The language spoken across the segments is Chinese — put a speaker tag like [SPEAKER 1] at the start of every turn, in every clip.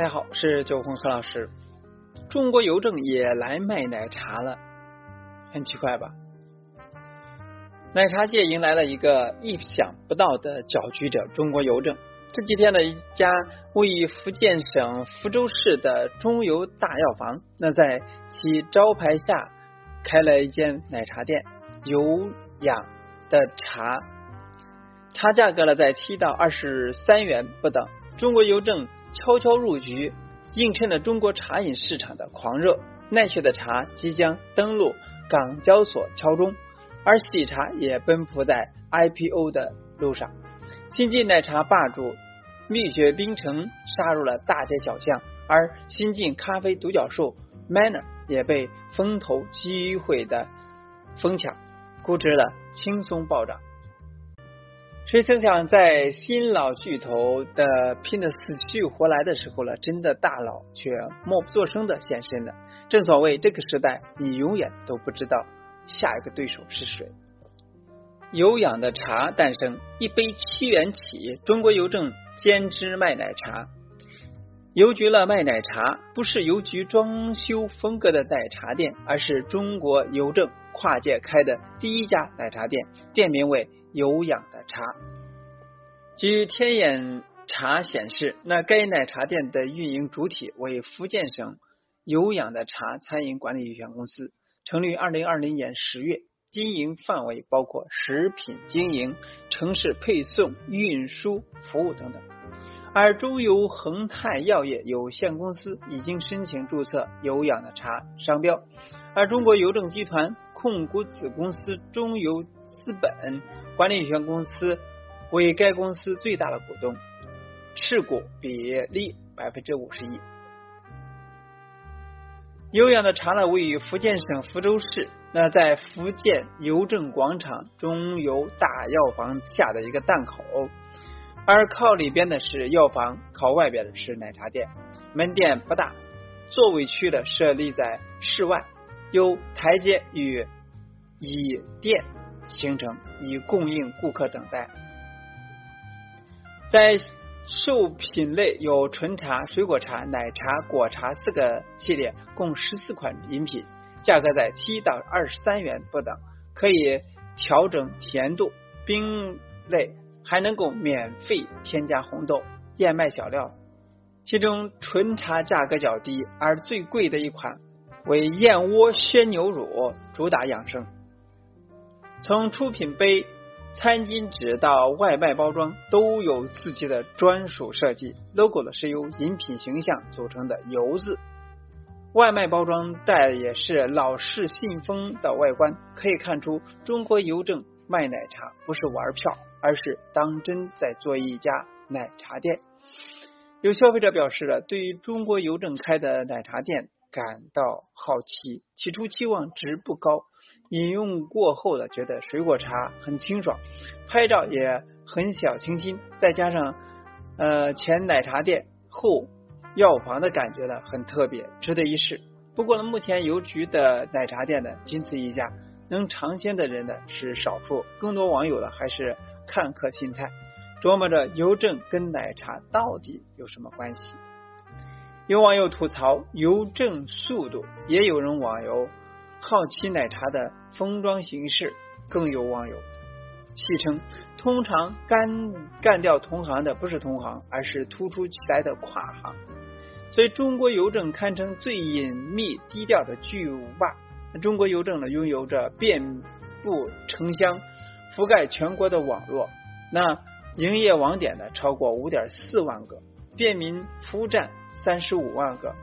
[SPEAKER 1] 大家好，是九红何老师。中国邮政也来卖奶茶了，很奇怪吧？奶茶界迎来了一个意想不到的搅局者——中国邮政。这几天的一家位于福建省福州市的中邮大药房，那在其招牌下开了一间奶茶店，有氧的茶，茶价格呢在七到二十三元不等。中国邮政悄悄入局，映衬了中国茶饮市场的狂热。奈雪的茶即将登陆港交所敲钟，而喜茶也奔赴在 IPO 的路上。新晋奶茶霸主蜜雪冰城杀入了大街小巷，而新晋咖啡独角兽 Manner 也被风投机会的疯抢，估值了轻松暴涨。谁曾想，在新老巨头的拼得死去活来的时候了，真的大佬却默不作声的现身了。正所谓，这个时代，你永远都不知道下一个对手是谁。有氧的茶诞生，一杯七元起。中国邮政兼职卖奶茶，邮局了卖奶茶，不是邮局装修风格的奶茶店，而是中国邮政跨界开的第一家奶茶店，店名为有氧的茶。据天眼查显示，那该奶茶店的运营主体为福建省有氧的茶餐饮管理有限公司，成立于二零二零年十月。经营范围包括食品经营、城市配送、运输服务等等。而中油恒泰药业有限公司已经申请注册“有氧的茶”商标，而中国邮政集团控股子公司中油资本管理有限公司为该公司最大的股东，持股比例百分之五十一。有氧的茶呢，位于福建省福州市。那在福建邮政广场中邮大药房下的一个档口，而靠里边的是药房，靠外边的是奶茶店。门店不大，座位区的设立在室外，有台阶与椅垫形成，以供应顾客等待。在售品类有纯茶、水果茶、奶茶、果茶四个系列，共十四款饮品。价格在七到二十三元不等，可以调整甜度，冰类还能够免费添加红豆、燕麦小料。其中纯茶价格较低，而最贵的一款为燕窝鲜牛乳，主打养生。从出品杯、餐巾纸到外卖包装，都有自己的专属设计。logo 呢是由饮品形象组成的“油”字。外卖包装袋也是老式信封的外观，可以看出中国邮政卖奶茶不是玩票，而是当真在做一家奶茶店。有消费者表示了对于中国邮政开的奶茶店感到好奇，起初期望值不高，饮用过后呢，觉得水果茶很清爽，拍照也很小清新，再加上呃前奶茶店后。药房的感觉呢很特别，值得一试。不过呢，目前邮局的奶茶店呢仅此一家，能尝鲜的人呢是少数，更多网友呢还是看客心态，琢磨着邮政跟奶茶到底有什么关系。有网友吐槽邮政速度，也有人网友好奇奶茶的封装形式，更有网友戏称，通常干干掉同行的不是同行，而是突出起来的跨行。所以，中国邮政堪称最隐秘低调的巨无霸。中国邮政呢，拥有着遍布城乡、覆盖全国的网络。那营业网点呢，超过五点四万个，便民服务站三十五万个，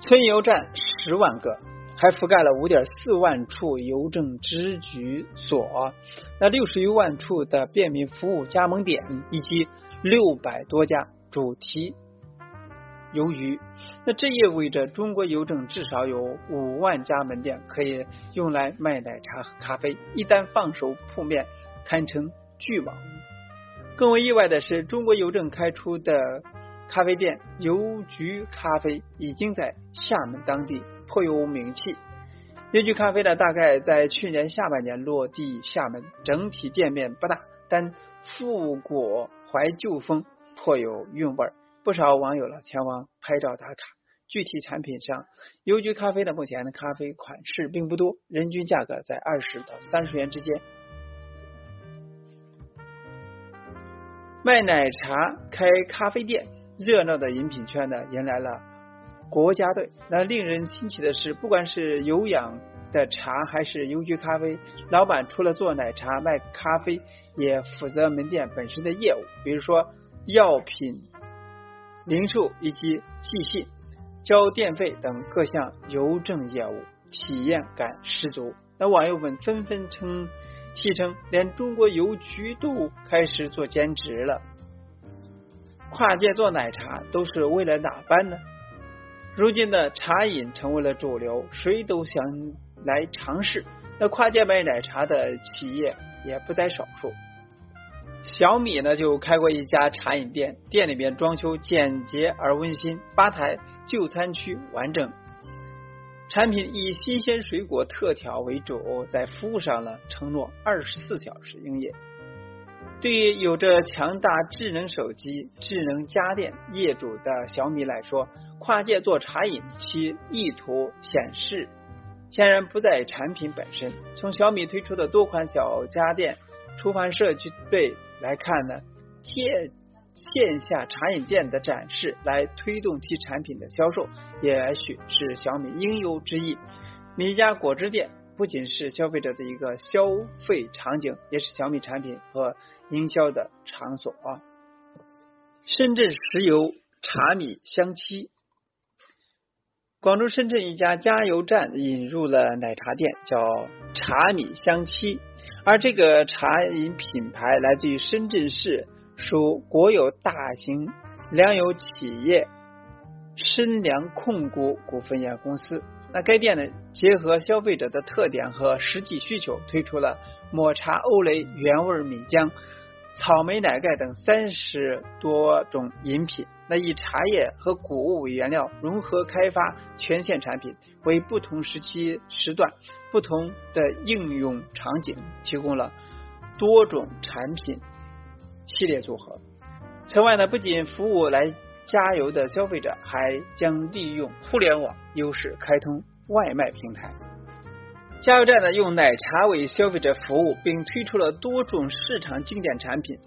[SPEAKER 1] 村邮站十万个，还覆盖了五点四万处邮政支局所，那六十余万处的便民服务加盟点，以及六百多家主题。邮局，那这意味着中国邮政至少有五万家门店可以用来卖奶茶和咖啡，一旦放手铺面，堪称巨网。更为意外的是，中国邮政开出的咖啡店“邮局咖啡”已经在厦门当地颇有名气。邮局咖啡呢，大概在去年下半年落地厦门，整体店面不大，但复古怀旧风颇有韵味。不少网友了前往拍照打卡。具体产品上，邮局咖啡的目前的咖啡款式并不多，人均价格在二十到三十元之间。卖奶茶、开咖啡店，热闹的饮品圈呢，迎来了国家队。那令人新奇的是，不管是有氧的茶还是邮局咖啡，老板除了做奶茶、卖咖啡，也负责门店本身的业务，比如说药品零售以及寄信。交电费等各项邮政业务，体验感十足。那网友们纷纷称戏称，连中国邮局都开始做兼职了。跨界做奶茶都是为了哪般呢？如今的茶饮成为了主流，谁都想来尝试。那跨界卖奶茶的企业也不在少数。小米呢就开过一家茶饮店，店里边装修简洁而温馨，吧台。就餐区完整，产品以新鲜水果特调为主，在服务上呢承诺二十四小时营业。对于有着强大智能手机、智能家电业主的小米来说，跨界做茶饮，其意图显示显然不在产品本身。从小米推出的多款小家电、厨房设计对来看呢，借。线下茶饮店的展示来推动其产品的销售，也许是小米应有之意。米家果汁店不仅是消费者的一个消费场景，也是小米产品和营销的场所啊。深圳石油茶米香七，广州深圳一家加油站引入了奶茶店，叫茶米香七，而这个茶饮品牌来自于深圳市。属国有大型粮油企业深粮控股股份有限公司。那该店呢，结合消费者的特点和实际需求，推出了抹茶欧蕾、原味米浆、草莓奶盖等三十多种饮品。那以茶叶和谷物为原料，融合开发全线产品，为不同时期时段、不同的应用场景提供了多种产品。系列组合。此外呢，不仅服务来加油的消费者，还将利用互联网优势开通外卖平台。加油站呢，用奶茶为消费者服务，并推出了多种市场经典产品，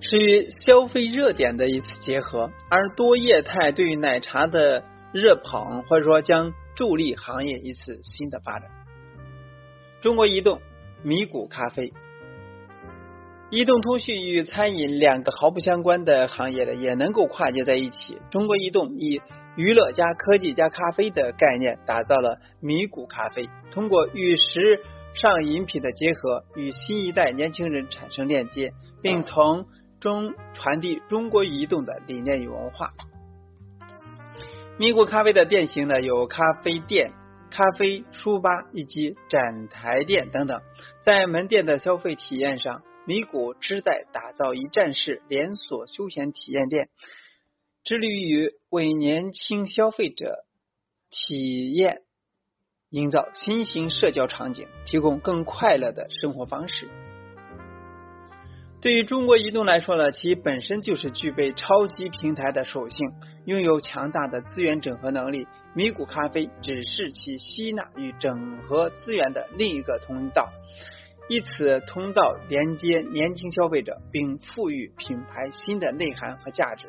[SPEAKER 1] 是与消费热点的一次结合。而多业态对于奶茶的热捧，或者说将助力行业一次新的发展。中国移动米谷咖啡。移动通讯与餐饮两个毫不相关的行业呢，也能够跨界在一起。中国移动以娱乐加科技加咖啡的概念，打造了米谷咖啡，通过与时尚饮品的结合，与新一代年轻人产生链接，并从中传递中国移动的理念与文化。米谷咖啡的店型呢，有咖啡店、咖啡书吧以及展台店等等，在门店的消费体验上。米谷旨在打造一站式连锁休闲体验店，致力于为年轻消费者体验营造新型社交场景，提供更快乐的生活方式。对于中国移动来说呢，其本身就是具备超级平台的属性，拥有强大的资源整合能力。米谷咖啡只是其吸纳与整合资源的另一个通道。以此通道连接年轻消费者，并赋予品牌新的内涵和价值。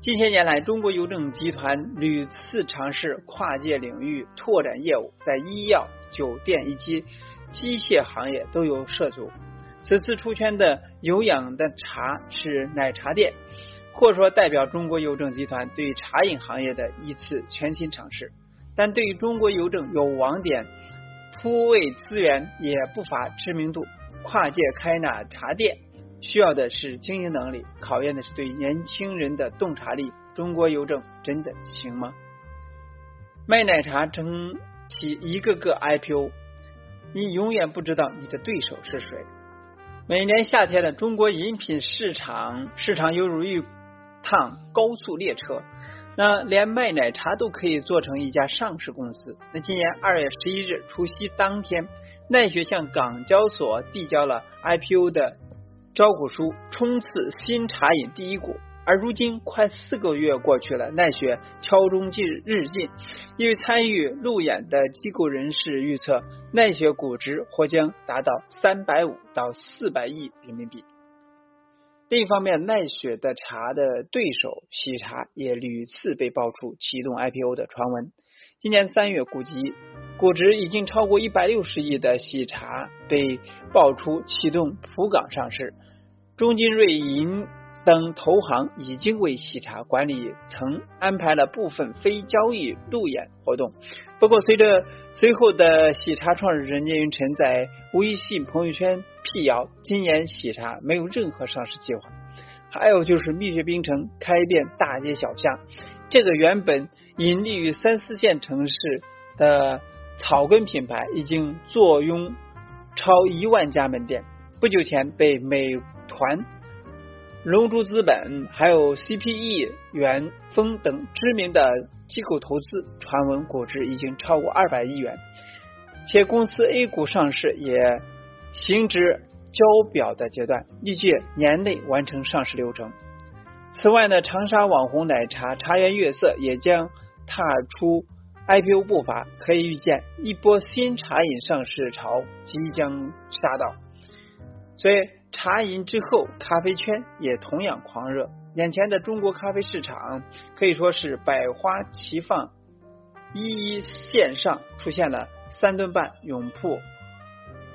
[SPEAKER 1] 近些年来，中国邮政集团屡次尝试跨界领域拓展业务，在医药、酒店以及机械行业都有涉足。此次出圈的有氧的茶是奶茶店，或者说代表中国邮政集团对茶饮行业的一次全新尝试。但对于中国邮政有网点。铺位资源也不乏知名度，跨界开奶茶店需要的是经营能力，考验的是对年轻人的洞察力。中国邮政真的行吗？卖奶茶撑起一个个 IPO，你永远不知道你的对手是谁。每年夏天的中国饮品市场，市场犹如一趟高速列车。那连卖奶茶都可以做成一家上市公司。那今年二月十一日除夕当天，奈雪向港交所递交了 IPO 的招股书，冲刺新茶饮第一股。而如今快四个月过去了，奈雪敲钟日日进，因为参与路演的机构人士预测，奈雪估值或将达到三百五到四百亿人民币。另一方面，奈雪的茶的对手喜茶也屡次被爆出启动 IPO 的传闻。今年三月，估计估值已经超过一百六十亿的喜茶被爆出启动普港上市。中金瑞银等投行已经为喜茶管理层安排了部分非交易路演活动。不过，随着随后的喜茶创始人聂云辰在微信朋友圈。辟谣，今年喜茶没有任何上市计划。还有就是蜜雪冰城开遍大街小巷，这个原本隐匿于三四线城市的草根品牌，已经坐拥超一万家门店。不久前被美团、龙珠资本、还有 CPE、元丰等知名的机构投资，传闻估值已经超过二百亿元，且公司 A 股上市也。行至交表的阶段，预计年内完成上市流程。此外呢，长沙网红奶茶茶颜悦色也将踏出 IPO 步伐，可以预见一波新茶饮上市潮即将杀到。所以，茶饮之后，咖啡圈也同样狂热。眼前的中国咖啡市场可以说是百花齐放，一一线上出现了三顿半、永铺。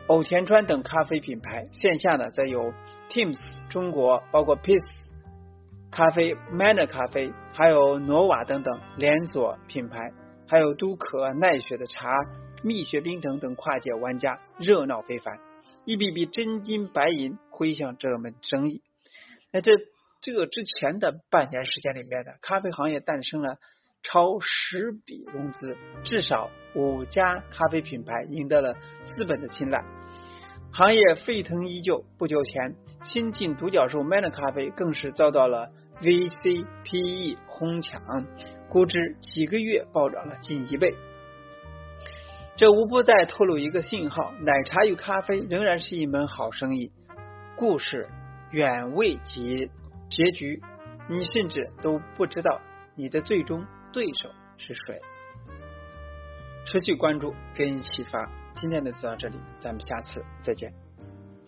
[SPEAKER 1] 偶田川等咖啡品牌，线下呢则有 Teams 中国，包括 Peace 咖啡、Manner 咖啡，还有诺瓦等等连锁品牌，还有都可、奈雪的茶、蜜雪冰城等跨界玩家，热闹非凡，一笔笔真金白银挥向这门生意。那这这个之前的半年时间里面呢，咖啡行业诞生了超十笔融资，至少五家咖啡品牌赢得了资本的青睐。行业沸腾依旧。不久前，新晋独角兽 Manner 咖啡更是遭到了 VC PE 哄抢，估值几个月暴涨了近一倍。这无不在透露一个信号：奶茶与咖啡仍然是一门好生意。故事远未及结局，你甚至都不知道你的最终对手是谁。持续关注，给你启发。今天的就到这里，咱们下次再见。